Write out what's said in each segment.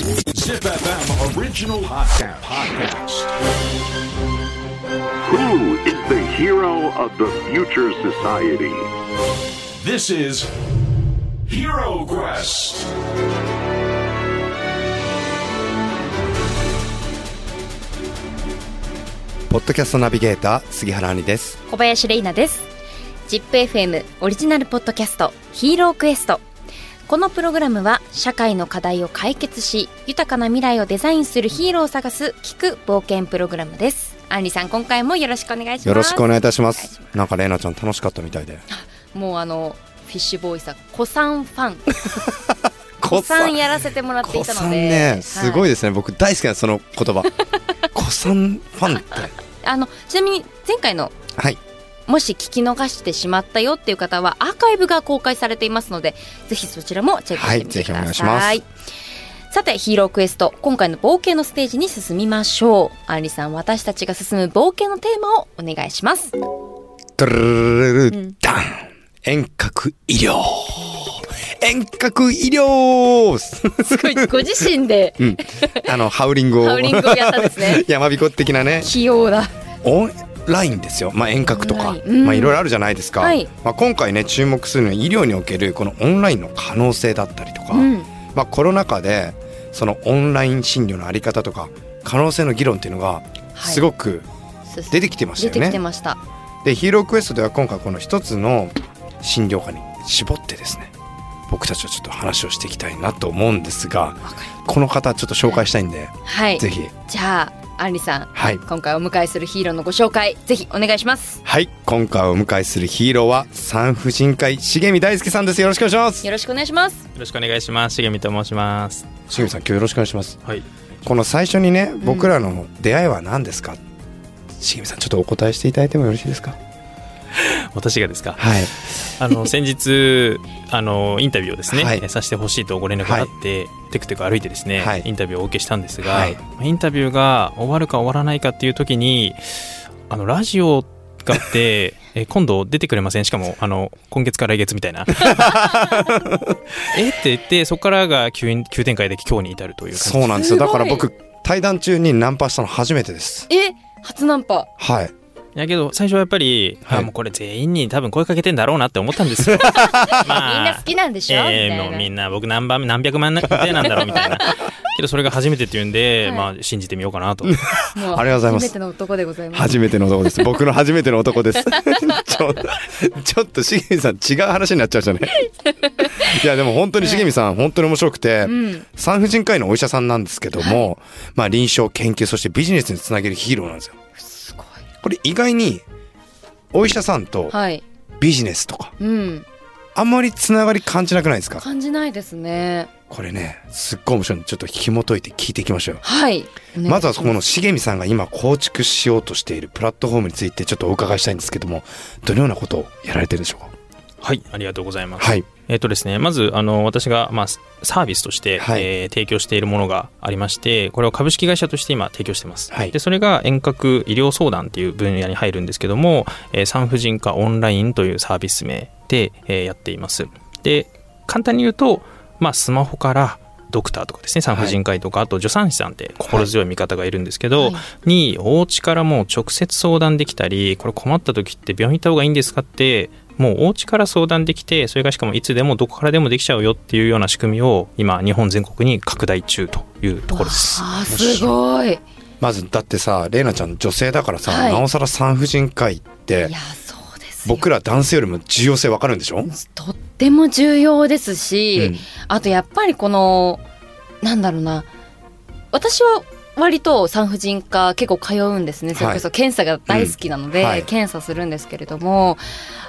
Zip FM original podcast. podcast. Who is the hero of the future society? This is Hero Quest. ポッドキャストナビゲーター杉原兄です小林玲奈です ZIPFM オリジナルポッドキャストヒーロークエストこのプログラムは社会の課題を解決し豊かな未来をデザインするヒーローを探す聞く冒険プログラムです。アンリさん今回もよろしくお願いします。よろしくお願いいたします。なんかレイナちゃん楽しかったみたいで。もうあのフィッシュボーイさん子さんファン。子子さんやらせてもらっていたので。ねすごいいですね、僕大好きなその言葉。子さんファンって。あのちなみに前回のはいもし聞き逃してしまったよっていう方はアーカイブが公開されていますのでぜひそちらもチェックしてみてくだはい。ぜひおさい,、願いしさてヒーロークエスト今回の冒険のステージに進みましょう。アンリさん私たちが進む冒険のテーマをお願いします。ドゥルルルルダン遠隔医療遠隔医療すごいご自身でうんあのハウリングをハウリングをやったんですね山彦的なね器用だオンラインですよ、まあ、遠隔とか。まあいろいろあるじゃないですか、はい。まあ、今回ね注目するのは医療におけるこのオンラインの可能性だったりとか、うん。まあ、コロナ禍でそのオンライン診療のあり方とか可能性の議論っていうのがはい。すごく出てきてましたよね。出てきてました。でヒーロークエストでは今回この一つの診療科に絞ってですね僕たちはちょっと話をしていきたいなと思うんですがこの方ちょっと紹介したいんで、はい。ぜひ。じゃあアンリさんはい。今回お迎えするヒーローのご紹介ぜひお願いします。はい。今回お迎えするヒーローは産婦人科医重見大輔さんです。よろしくお願いします。よろしくお願いします。よろしくお願いします。重見と申します。重見さん今日よろしくお願いします。はい。この最初にね僕らの出会いは何ですか、重見さんちょっとお答えしていただいてもよろしいですか？私がですか？はい。あの 先日あのインタビューをですね、はい。えさせてほしいとご連絡があって、テクテク歩いてですね、はい。インタビューをお受けしたんですが、はい。インタビューが終わるか終わらないかっていう時にあのラジオがあって。え今度出てくれません？しかもあの今月から来月みたいな。え？って言ってそこからが急に急展開で今日に至るという感じ。そうなんですよ。だから僕対談中にナンパしたの初めてです。え？初ナンパ。はいやけど最初はやっぱり、はい。あもうこれ全員に多分声かけてんだろうなって思ったんですよ。まみんな好きなんでしょ、えーみたいな。もうみんな僕何番何百万手なんだろうみたいな。けどそれが初めてっていうんで、はい。まあ信じてみようかなと。ありがとうございます初めての男でございます。初めての男です。僕の初めての男です。ち ょちょっと重見さん違う話になっちゃうじゃないいやでも本当に重見さん本当に面白くて、うん。産婦人科医のお医者さんなんですけども、まあ臨床研究そしてビジネスにつなげるヒーローなんですよこれ意外にお医者さんとはい。ビジネスとかうん。あんまりつながり感じなくないですか？感じないですね。これねすっごい面白いの。でちょっと紐解いて聞いていきましょう。よはい。まずはこの重見さんが今構築しようとしているプラットフォームについてちょっとお伺いしたいんですけどもどのようなことをやられてるんでしょうか？はいありがとうございます。はいえっ、とですねまずあの私がまあサービスとして、はいえー提供しているものがありましてこれを株式会社として今提供してます。はいでそれが遠隔医療相談っていう分野に入るんですけども、えー産婦人科オンラインというサービス名で、えーやっています。で簡単に言うと、まあ、スマホからドクターとかですね産婦人科医とか、あと助産師さんって心強い味方がいるんですけど、はいにお家からもう直接相談できたりこれ困った時って病院行った方がいいんですかってもうお家から相談できてそれがしかもいつでもどこからでもできちゃうよっていうような仕組みを今日本全国に拡大中というところです。あーすごい。いまずだってさ玲奈ちゃん女性だからさ、はい。なおさら産婦人科医ってやそうですよ。僕ら男性よりも重要性わかるんでしょ、とっても重要ですし、うん。あとやっぱりこのなんだろうな。私は割と産婦人科結構通うんですね。それこそ検査が大好きなので、うん。はい。検査するんですけれども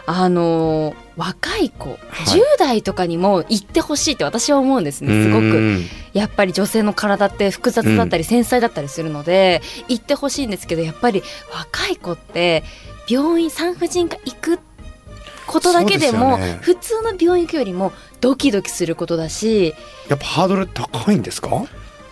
あの若い子、はい。10代とかにも行ってほしいって私は思うんですね。すごく。うんやっぱり女性の体って複雑だったり繊細だったりするので、行ってほしいんですけどやっぱり若い子って病院産婦人科行くことだけでもね。普通の病院行くよりもドキドキすることだしやっぱハードル高いんですか？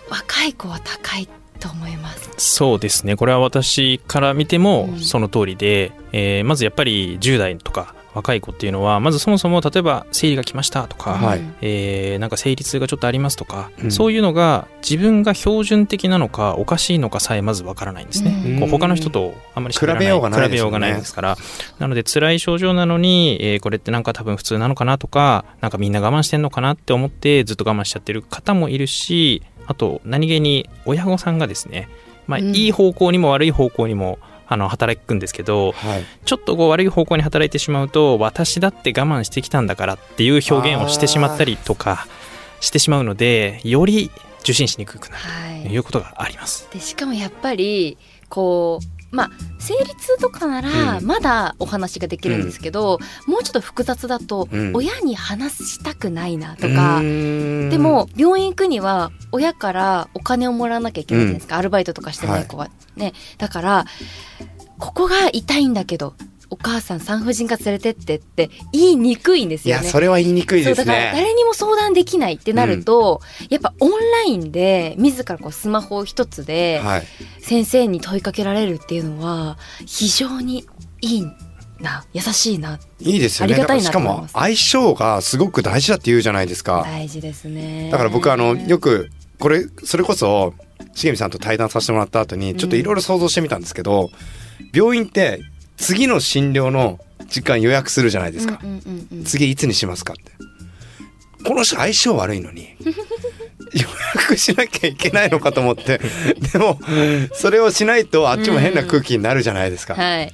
若い子は高いと思います。そうですね。これは私から見てもうん。その通りで、えーまずやっぱり10代とか若い子っていうのはまずそもそも例えば生理が来ましたとか、はい。えーなんか生理痛がちょっとありますとか、うん。そういうのが自分が標準的なのかおかしいのかさえまずわからないんですね、うん。こう他の人とあんまり比べようがないですよね。比べようがないですから。なので辛い症状なのに、えーこれってなんか多分普通なのかなとかなんかみんな我慢してんのかなって思ってずっと我慢しちゃってる方もいるしあと何気に親御さんがですね、まあ、うん。いい方向にも悪い方向にもあの働くんですけど、はい。ちょっとこう悪い方向に働いてしまうと私だって我慢してきたんだからっていう表現をしてしまったりとかしてしまうのでより受診しにくくなるはい。ということがあります。でしかもやっぱりこうまあ生理痛とかならうん。まだお話ができるんですけど、もうちょっと複雑だと、うん。親に話したくないなとか、ででも病院行くには親からお金をもらわなきゃいけないじゃないですか、アルバイトとかしてない子は、ね。だからここが痛いんだけどお母さん産婦人科連れてってって言いにくいんですいやよね。それは言いにくいですそうだからね誰にも相談できないってなると、やっぱオンラインで自らこうスマホ一つではい。先生に問いかけられるっていうのは非常にいいな優しいないいですよね。ありがたいなだからしかもと思います相性がすごく大事だって言うじゃないですか。大事ですね。だから僕あのよくこれそれこそ重見さんと対談させてもらった後にちょっといろいろ想像してみたんですけど、病院って次の診療の時間予約するじゃないですか、うんうんうんうん。次いつにしますかって。この人相性悪いのに予約しなきゃいけないのかと思って。でもそれをしないとあっちも変な空気になるじゃないですか、はい。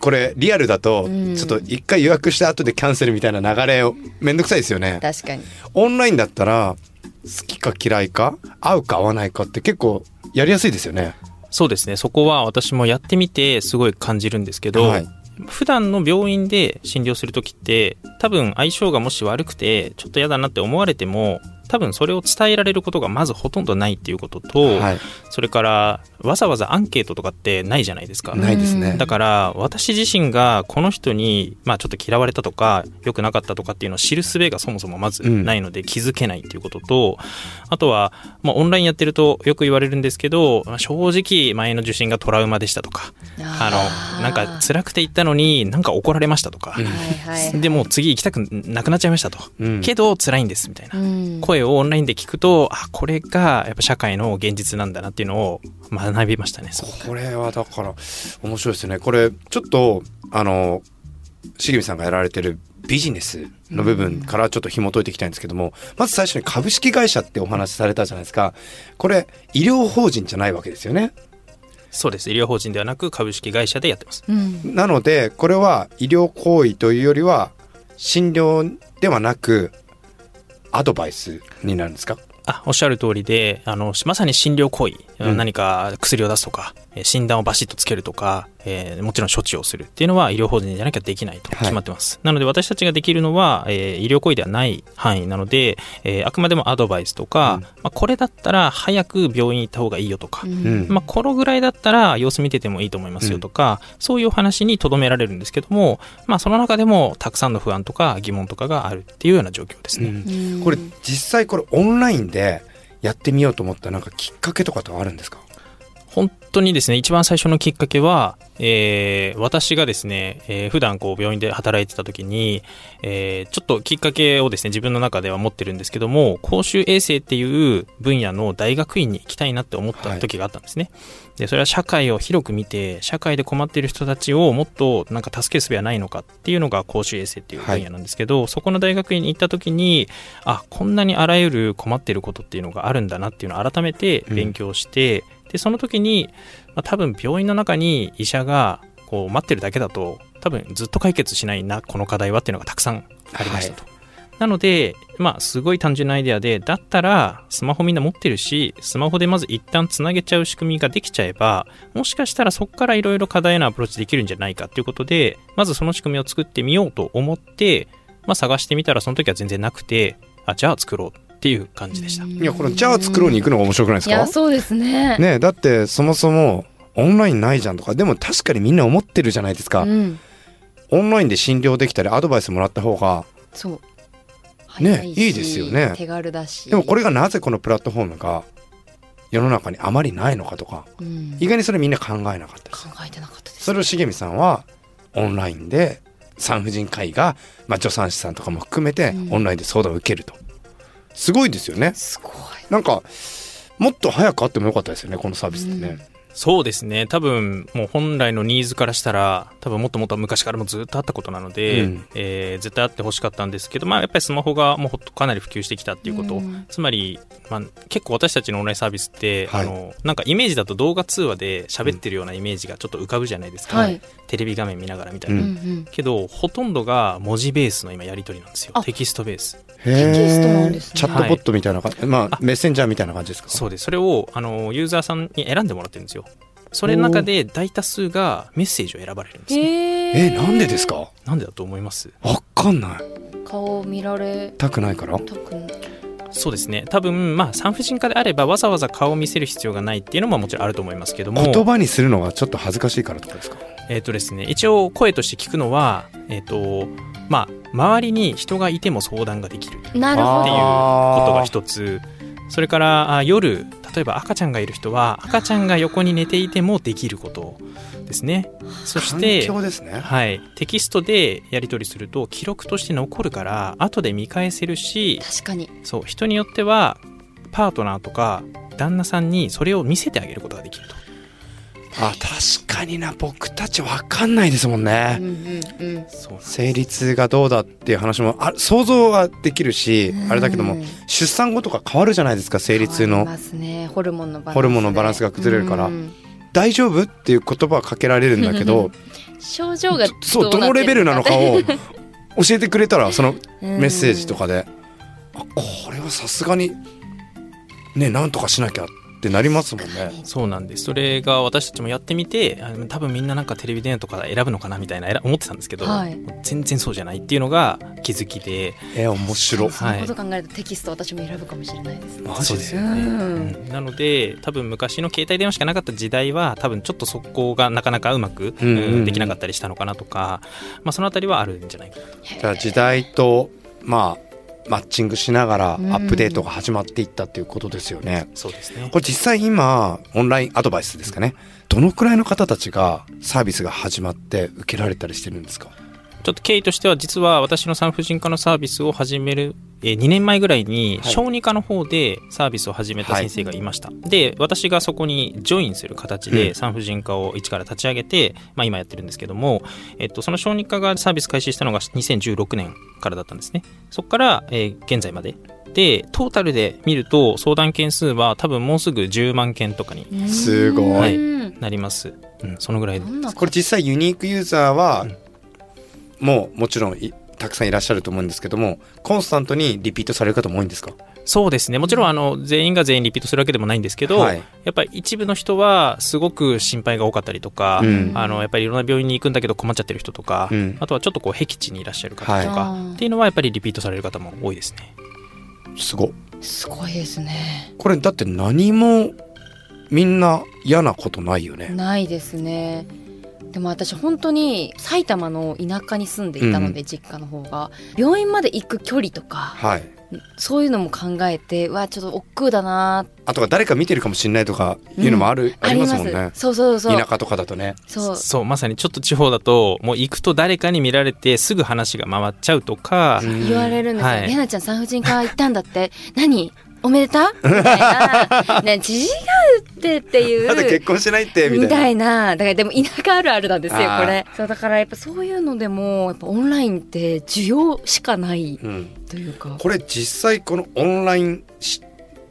これリアルだとうん。ちょっと一回予約した後でキャンセルみたいな流れをめんどくさいですよね。確かに。オンラインだったら好きか嫌いか合うか合わないかって結構やりやすいですよねそうですね。そこは私もやってみてすごい感じるんですけど、はい。普段の病院で診療する時って多分相性がもし悪くてちょっと嫌だなって思われても多分それを伝えられることがまずほとんどないっていうことと、はい。それからわざわざアンケートとかってないじゃないですか。ないですね。だから私自身がこの人に、まあ、ちょっと嫌われたとか良くなかったとかっていうのを知る術がそもそもまずないので気づけないっていうことと、あとは、まあ、オンラインやってるとよく言われるんですけどまあ正直前の受診がトラウマでしたとかあのなんか辛くて行ったのになんか怒られましたとか、はいはい。でもう次行きたくなくなっちゃいましたと、うん。けど辛いんですみたいな。うん声をオンラインで聞くとあこれがやっぱ社会の現実なんだなっていうのを学びましたねこれはだから面白いですね。これちょっとあの重見さんがやられてるビジネスの部分からちょっと紐解いていきたいんですけども、まず最初に株式会社ってお話しされたじゃないですか。これ医療法人じゃないわけですよね。そうです。医療法人ではなく株式会社でやってます。うん。なのでこれは医療行為というよりは診療ではなくアドバイスになるんですか？あおっしゃる通りであのまさに診療行為、うん。何か薬を出すとかえー診断をバシッとつけるとか、えーもちろん処置をするっていうのは医療法人じゃなきゃできないと決まってます、なので私たちができるのは、えー医療行為ではない範囲なので、えーあくまでもアドバイスとか、うん。まあ、これだったら早く病院行った方がいいよとか、うん。まあ、このぐらいだったら様子見ててもいいと思いますよとか、そういうお話にとどめられるんですけども、まあ、その中でもたくさんの不安とか疑問とかがあるっていうような状況ですね。うん。これ実際これオンラインでやってみようと思ったなんかきっかけとかってあるんですか？本当にですね一番最初のきっかけは、えー私がですね、えー普段こう病院で働いてた時に、えーちょっときっかけをですね自分の中では持ってるんですけども公衆衛生っていう分野の大学院に行きたいなって思った時があったんですね、でそれは社会を広く見て社会で困っている人たちをもっとなんか助ける術はないのかっていうのが公衆衛生っていう分野なんですけど、そこの大学院に行った時にあこんなにあらゆる困っていることっていうのがあるんだなっていうのを改めて勉強して、でその時に、まあ、多分病院の中に医者がこう待ってるだけだと多分ずっと解決しないなこの課題はっていうのがたくさんありましたと。なので、まあ、すごい単純なアイデアで、だったら、スマホみんな持ってるし、スマホでまず一旦つなげちゃう仕組みができちゃえば、もしかしたらそこからいろいろ課題へのアプローチできるんじゃないかっていうことで、まずその仕組みを作ってみようと思って、まあ、探してみたらその時は全然なくて、あ、じゃあ作ろうっていう感じでした。いやこのじゃあ作ろうに行くのが面白くないですか？いやそうですね。ねだってそもそもオンラインないじゃんとかでも確かにみんな思ってるじゃないですか、うん、オンラインで診療できたりアドバイスもらった方がそう。ねいいですよね。手軽だし。でもこれがなぜこのプラットフォームが世の中にあまりないのかとかうん。意外にそれみんな考えなかったです。考えてなかったです。それを重見さんはオンラインで産婦人科医が、まあ、助産師さんとかも含めてうん。オンラインで相談を受けると、すごいですよね。すごい。なんかもっと早くあってもよかったですよねこのサービスってね、そうですね。多分もう本来のニーズからしたら多分もっともっと昔からもずっとあったことなので、うん。えー絶対あってほしかったんですけど、まあ、やっぱりスマホがもうほっとかなり普及してきたっていうこと、うん。つまり、まあ、結構私たちのオンラインサービスって、はい。あのなんかイメージだと動画通話で喋ってるようなイメージがちょっと浮かぶじゃないですか、はい。テレビ画面見ながらみたいうん。な。うんうん。けどほとんどが文字ベースの今やり取りなんですよ。あ。テキストベース。へテキストなんですね。チャットボットみたいな感じ、まあメッセンジャーみたいな感じですか？そうです。それをあのユーザーさんに選んでもらってるんですよそれの中で大多数がメッセージを選ばれるんですね。へえなんでですか？なんでだと思います？わかんない。顔を見られたくないから？そうですね。多分まあ産婦人科であればわざわざ顔を見せる必要がないっていうのももちろんあると思いますけども。言葉にするのがちょっと恥ずかしいからとかですか？えっ、とですね一応声として聞くのはえっ、とまあ周りに人がいても相談ができるっていうなるほことどが一つ。それからあ夜例えば赤ちゃんがいる人は赤ちゃんが横に寝ていてもできることですね。そし環て境ですね。はい、テキストでやり取りすると記録として残るから後で見返せるし確かに。そう人によってはパートナーとか旦那さんにそれを見せてあげることができるとあ確かにな僕たちわかんないですもんね、うんうんうん。そう生理痛がどうだっていう話もあ想像はできるし、あれだけどもうん出産後とか変わるじゃないですか生理痛の。変わりますね。ホルモンのバランスで。ホルモンのバランスが崩れるから。うん大丈夫っていう言葉はかけられるんだけど 症状がそうどのレベルなのかを 教えてくれたらそのメッセージとかで、あこれはさすがにねなんとかしなきゃってなりますもんね。そうなんです。それが私たちもやってみてあ多分みんななんかテレビ電話とか選ぶのかなみたいな選思ってたんですけど、はい。全然そうじゃないっていうのが気づきで。え面白。い。そのこと考えるとテキスト私も選ぶかもしれないです。ねマジでそうですよね、うん。うん。なので多分昔の携帯電話しかなかった時代は多分ちょっとそこがなかなかうまく、うんうんできなかったりしたのかなとか、まあ、そのあたりはあるんじゃないかな。じゃあ時代とまあマッチングしながらアうん。ップデートが始まっていったっていうことですよね。そうですね。これ実際今オンラインアドバイスですかね。どのくらいの方たちがサービスが始まって受けられたりしてるんですか？ちょっと経緯としては実は私の産婦人科のサービスを始めるえー2年前ぐらいにはい。小児科の方でサービスを始めた先生がいました、で私がそこにジョインする形うん。で産婦人科を一から立ち上げて、まあ、今やってるんですけども、えっと、その小児科がサービス開始したのが2016年からだったんですね。そこから、えー現在まで。でトータルで見ると相談件数は多分もうすぐ10万件とかにすごい。はいうんなります、うん、そのぐらいでどんなこれ実際ユニークユーザーはもうもちろんいたくさんいらっしゃると思うんですけどもコンスタントにリピートされる方も多いんですか？そうですね。もちろんあの全員が全員リピートするわけでもないんですけど、はい。やっぱり一部の人はすごく心配が多かったりとか、うん。あのやっぱりいろんな病院に行くんだけど困っちゃってる人とか、うん。あとはちょっとこう僻地にいらっしゃる方とはい。か、あーっていうのはやっぱりリピートされる方も多いですね。すごいすごいですね。これだって何もみんな嫌なことないよね。ないですねでも私本当に埼玉の田舎に住んでいたので、実家の方が。病院まで行く距離とかはい。そういうのも考えてうわちょっと億劫だな。あとは誰か見てるかもしれないとかいうのもある、ありますもんね。そうそうそう。田舎とかだとね。そう。そうまさにちょっと地方だともう行くと誰かに見られてすぐ話が回っちゃうとか、うん言われるんですよ「はいレナちゃん産婦人科行ったんだって。何？おめでた? 」みたいな「ね違うって」っていう。まだ結婚してないって？みみたたいいな。だからでも田舎あるあるなんですよこれ。そうだからやっぱそういうのでもやっぱオンラインって需要しかないな、うん、というか。これ実際このオンライン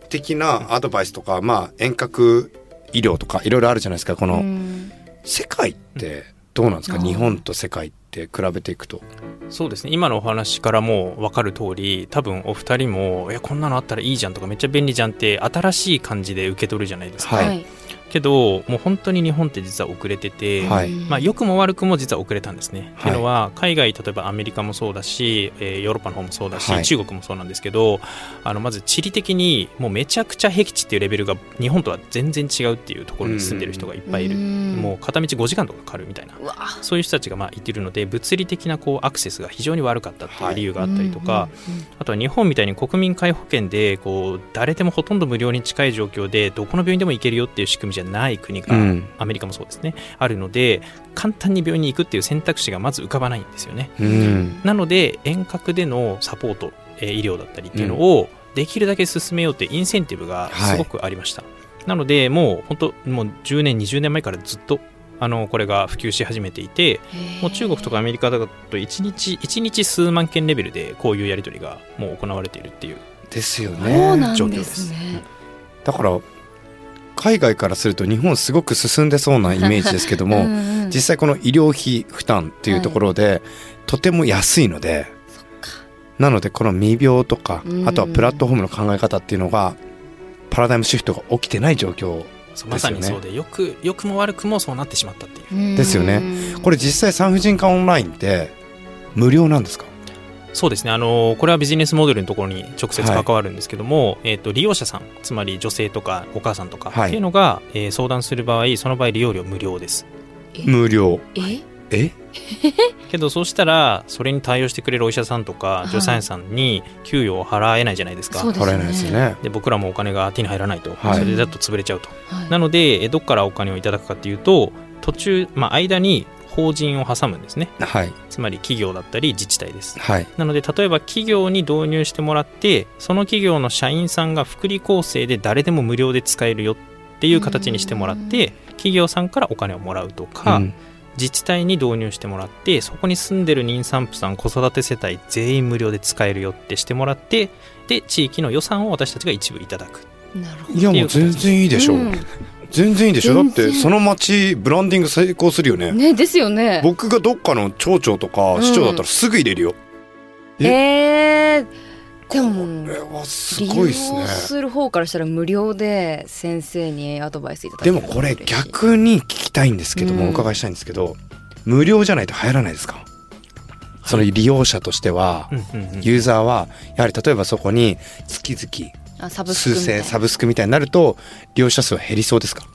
的なアドバイスとか、まあ、遠隔医療とかいろいろあるじゃないですか。この、うん。世界ってどうなんですか、うん日本と世界って比べていくと。そうですね。今のお話からも分かる通り多分お二人も「いやこんなのあったらいいじゃん」とか「めっちゃ便利じゃん」って新しい感じで受け取るじゃないですか、はいけどもう本当に日本って実は遅れてて、はい。まあ、良くも悪くも実は遅れたんですね。はい。っていうのは海外例えばアメリカもそうだし、えーヨーロッパの方もそうだし、はい。中国もそうなんですけどあのまず地理的にもうめちゃくちゃ僻地っていうレベルが日本とは全然違うっていうところに住んでる人がいっぱいいる、うん。もう片道5時間とかかかるみたいな。そういう人たちがまあいてるので物理的なこうアクセスが非常に悪かったっていう理由があったりとか、あとは日本みたいに国民皆保険でこう誰でもほとんど無料に近い状況でどこの病院でも行けるよっていう仕組みじゃゃない国が、うん。アメリカもそうですね。あるので簡単に病院に行くっていう選択肢がまず浮かばないんですよね。うん。なので遠隔でのサポート、えー医療だったりっていうのをできるだけ進めようってインセンティブがすごくありました、なのでもう本当もう10年20年前からずっとあのこれが普及し始めていてもう中国とかアメリカだと1日1日数万件レベルでこういうやり取りがもう行われているっていうですよね。なんで状況です。だから海外からすると日本すごく進んでそうなイメージですけども、うんうん実際この医療費負担っていうところで、とても安いのでなのでこの未病とか、うん。あとはプラットフォームの考え方っていうのがパラダイムシフトが起きてない状況そうまさにそうでよく良くも悪くもそうなってしまったっていう。うんですよね。これ実際産婦人科オンラインって無料なんですか？そうですね。あのこれはビジネスモデルのところに直接はい。関わるんですけども、えー、と利用者さんつまり女性とかお母さんとかはい。っていうのが、えー相談する場合その場合利用料無料です。無料。え？え？けどそうしたらそれに対応してくれるお医者さんとかい。助産師さんに給与を払えないじゃないですか、そうです払えないですよね。で僕らもお金が手に入らないと、はい。それだと潰れちゃうと、はい。なのでえどっからお金をいただくかっていうと途中、まあ、間に法人を挟むんですね。はい。つまり企業だったり自治体です。はい。なので例えば企業に導入してもらってその企業の社員さんが福利厚生で誰でも無料で使えるよっていう形にしてもらって企業さんからお金をもらうとか、うん。自治体に導入してもらってそこに住んでる妊産婦さん子育て世帯全員無料で使えるよってしてもらってで地域の予算を私たちが一部いただくなるほどいやもう全然いいでしょ、うん全然いいでしょ？だってその町ブランディング成功するよね。ねですよね。僕がどっかの町長とか市長だったらすぐ入れるよ、え？ー、でもこれはす利ごいですね。用する方からしたら無料で先生にアドバイスいただけるでもこれ逆に聞きたいんですけども、うん。お伺いしたいんですけど無料じゃないと入らないですか？その利用者としては、うんうんうん。ユーザーはやはり例えばそこに月々あサブスク数千サブスクみたいになると利用者数は減りそうですか？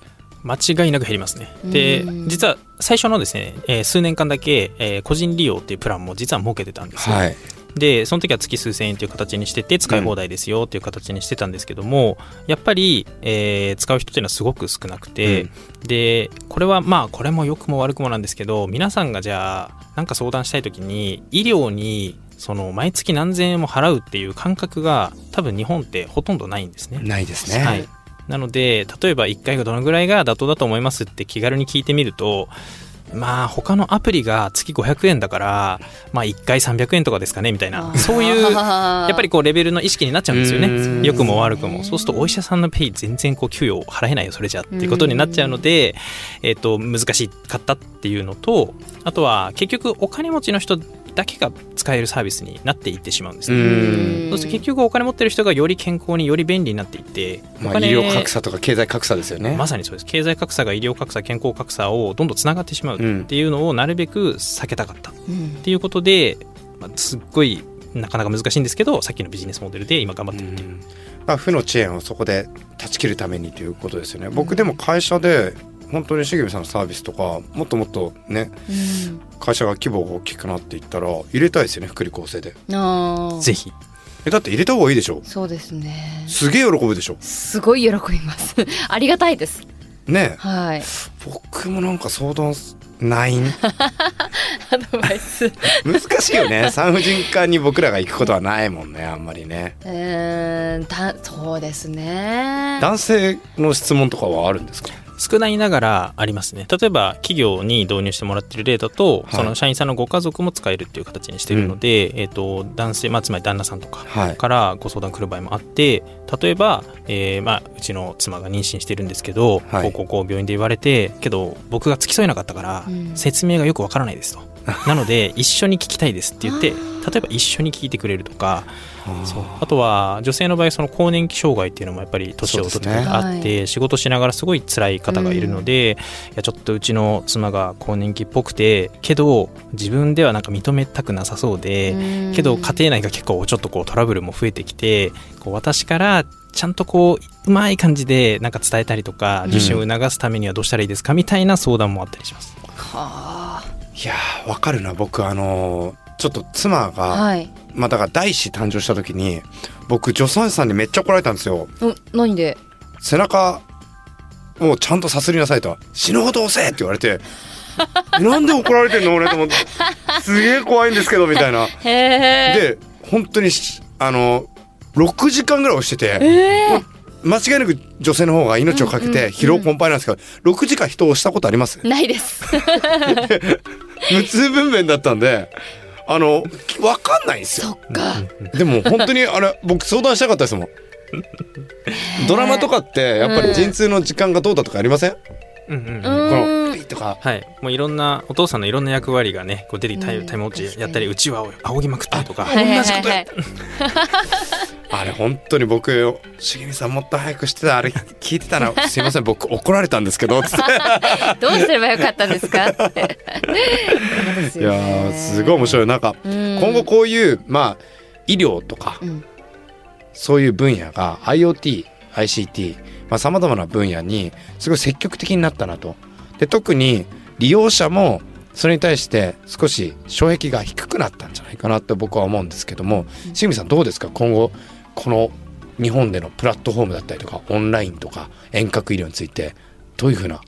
間違いなく減りますね。でうん。実は最初のですね、えー数年間だけ、えー個人利用っていうプランも実は設けてたんですよ。はい。でその時は月数千円という形にしてて使い放題ですよっていう形にしてたんですけども、やっぱり、えー使う人っていうのはすごく少なくて、でこれはまあこれも良くも悪くもなんですけど皆さんがじゃあなんか相談したい時に医療にその毎月何千円も払うっていう感覚が多分日本ってほとんどないんですね。ないですね、はい、なので例えば1回がどのぐらいが妥当だと思いますって気軽に聞いてみるとまあ他のアプリが月500円だからまあ1回300円とかですかねみたいな。そういうややっぱりこうレベルの意識になっちゃうんですようん。ね良くも悪くも。そうするとお医者さんのペイ全然こう給与払えないよそれじゃっていうことになっちゃうので、えっと難しかったっていうのとあとは結局お金持ちの人だけが使えるサービスになっていってしまうんですうね。ん。そうすると結局お金持ってる人がより健康により便利になっていって、まあ、医療格差とか経済格差ですよね。まさにそうです。経済格差が医療格差健康格差をどんどんつながってしまうっていうのをなるべく避けたかったっていうことで、まあ、すっごいなかなか難しいんですけどさっきのビジネスモデルで今頑張ってるっていう。まあ、負の遅延をそこで断ち切るためにということですよね。僕でも会社で本当に重見さんのサービスとかもっともっとね会社が規模が大きくなっていったら入れたいですよね福利厚生で。ぜひ。えだって入れた方がいいでしょ。そうですね。すげえ喜ぶでしょ。すごい喜びます。ありがたいです。ね。えはい。僕もなんか相談ないん？アドバイス。難しいよね。産婦人科に僕らが行くことはないもんねあんまりね。えー、たそうですね。男性の質問とかはあるんですか？少ないながらありますね。例えば企業に導入してもらってる例だと、はい。その社員さんのご家族も使えるっていう形にしてるので、えっと男性、まあ、つまり旦那さんとかはい。からご相談来る場合もあって例えば、えーまあ、うちの妻が妊娠してるんですけど、はい。こうこうこう病院で言われてけど僕が付き添えなかったから、うん。説明がよくわからないですとなので一緒に聞きたいですって言って例えば一緒に聞いてくれるとかそう。あとは女性の場合その更年期障害っていうのもやっぱり年を取ってからあって、仕事しながらすごい辛い方がいるので、いやちょっとうちの妻が更年期っぽくてけど自分ではなんか認めたくなさそうで、うん。けど家庭内が結構ちょっとこうトラブルも増えてきてこう私からちゃんとこううまい感じでなんか伝えたりとか受診を促すためにはどうしたらいいですかみたいな相談もあったりします。はあいやーわかるな僕あのーちょっと妻が、はい。まあだから第一子誕生した時に僕助産師さんにめっちゃ怒られたんですよ。お何で？背中もうちゃんとさすりなさいと。死ぬほど押せって言われて えなんで怒られてんの俺と思って。すげえ怖いんですけどみたいな。で本当にしあの6時間ぐらい押してて、もう間違いなく女性の方が命をかけて疲労困憊なんですけど、6時間人を押したことあります？ないです 無痛分娩だったんであの分かんないんですよ。そっか。でも本当にあれ僕相談したかったですもん。ドラマとかってやっぱり陣痛の時間がどうだとかありません、うんうんうん。とか。はい、もういろんなお父さんのいろんな役割がねこう出てきてタイうんタイムウォッチやったりうちわを仰ぎまくったりとか。はいはい同じことやはいはいあれ本当に僕茂みさんもっと早くしてたあれ聞いてたら すいません僕怒られたんですけど どうすればよかったんですか？っていやーすごい面白い。なんか今今後こういうまあ医療とかうん。そういう分野が IoT、ICT、まあ、様々な分野にすごい積極的になったなと。で、特に利用者もそれに対して少し障壁が低くなったんじゃないかなって僕は思うんですけども、しぐみさんどうですか？今後、この日本でのプラットフォームだったりとか、オンラインとか遠隔医療について、どういうふうな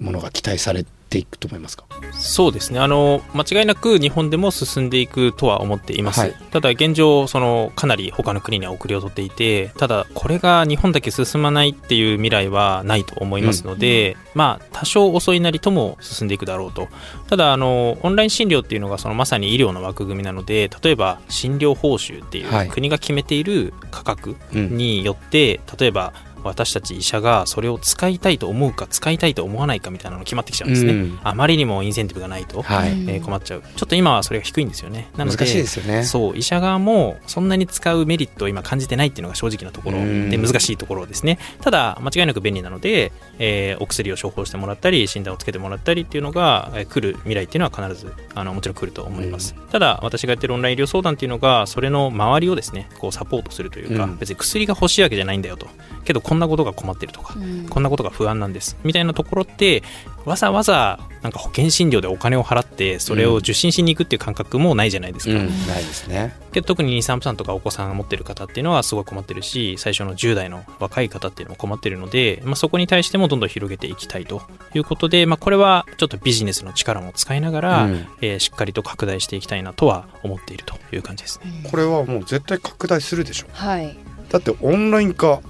ものが期待されてていくと思いますか？そうですね。あの間違いなく日本でも進んでいくとは思っています、はい。ただ現状そのかなり他の国には遅れを取っていてただこれが日本だけ進まないっていう未来はないと思いますので、まあ多少遅いなりとも進んでいくだろうと。ただあのオンライン診療っていうのがそのまさに医療の枠組みなので例えば診療報酬っていう、はい。国が決めている価格うんによって例えば私たち医者がそれを使いたいと思うか使いたいと思わないかみたいなのが決まってきちゃうんですね、うん。あまりにもインセンティブがないと、はい。うんえー困っちゃう。ちょっと今はそれが低いんですよね。なので難しいですよね。そう医者側もそんなに使うメリットを今感じてないっていうのが正直なところうん。で難しいところですね。ただ間違いなく便利なので、えーお薬を処方してもらったり診断をつけてもらったりっていうのが、えー来る未来っていうのは必ずあのもちろん来ると思います、ただ私がやってるオンライン医療相談っていうのがそれの周りをですねこうサポートするというか、うん。別に薬が欲しいわけじゃないんだよと。けどこんなことが困ってるとか、うん。こんなことが不安なんです。みたいなところってわざわざなんか保険診療でお金を払ってそれを受診しに行くっていう感覚もないじゃないですか、うん、ないですね。けど特に23歳とかお子さんが持ってる方っていうのはすごい困ってるし最初の10代の若い方っていうのも困ってるので、まあ、そこに対してもどんどん広げていきたいということで、まあ、これはちょっとビジネスの力も使いながら、うん。えーしっかりと拡大していきたいなとは思っているという感じですね。これはもう絶対拡大するでしょ。はい。だってオンライン化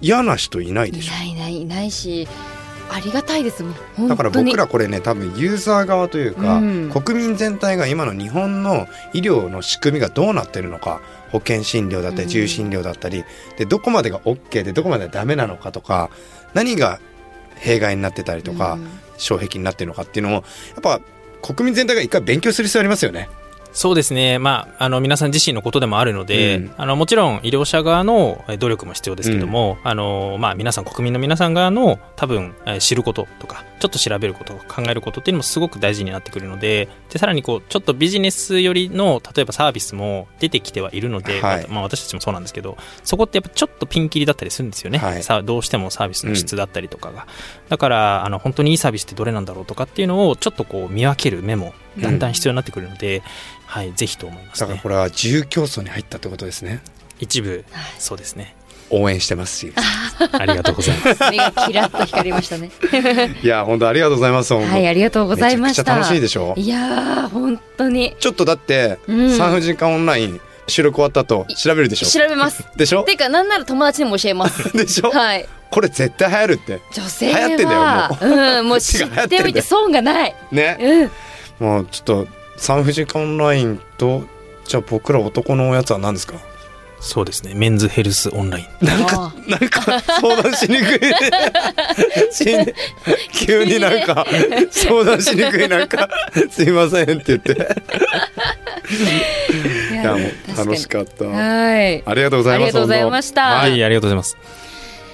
嫌な人いないでいしょ。ないいないいないしありがたいですもん。だから僕らこれね多分ユーザー側というか、うん。国民全体が今の日本の医療の仕組みがどうなってるのか保険診療だったりうん。自由診療だったり、でどこまでが OK でどこまでダメなのかとか何が弊害になってたりとか、うん。障壁になってるのかっていうのをやっぱ国民全体が一回勉強する必要ありますよね。そうですね、まあ、あの皆さん自身のことでもあるので、うん。あのもちろん医療者側のえー努力も必要ですけども、あのまあ、皆さん国民の皆さん側の多分えー知ることとかちょっと調べること考えることっていうのもすごく大事になってくるのででさらにこうちょっとビジネス寄りの例えばサービスも出てきてはいるので、はい。まあ、私たちもそうなんですけどそこってやっぱちょっとピンキリだったりするんですよね、はい。さあどうしてもサービスの質だったりとかが、だからあの本当にいいサービスってどれなんだろうとかっていうのをちょっとこう見分ける目もだんだん必要になってくるので、はい、ぜひと思いますね。だからこれは自由競争に入ったってことですね。一部。そうですね応援してますし。ありがとうございます。目がキラッと光りましたね。いや本当ありがとうございます。はいありがとうございました。めちゃくちゃ楽しいでしょ？いやー本当に。ちょっとだって、うん。産婦人科オンライン収録終わった後調べるでしょ？調べます。でしょ？ていうかなんなら友達にも教えます。でしょ、はい。これ絶対流行るって。女性流行ってんだよはう。んもう知っておいて損がない。ね。うん。もうちょっと産婦人科オンラインとじゃあ僕ら男のおやつは何ですか？そうですね。メンズヘルスオンライン。なんかなんか相談しにくい。急になんか相談しにくいなんかすいませんって言って。いいやもう楽しかった。はい。ありがとうございますありがとうございました。はいありがとうございます。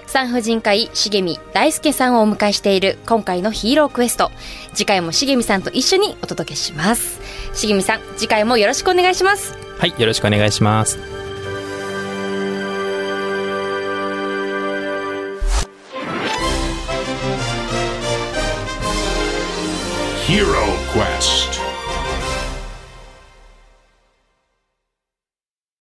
産婦人科医重見大輔さんをお迎えしている今回のヒーロークエスト。次回も重見さんと一緒にお届けします。重見さん次回もよろしくお願いします。はいよろしくお願いします「Hero Quest」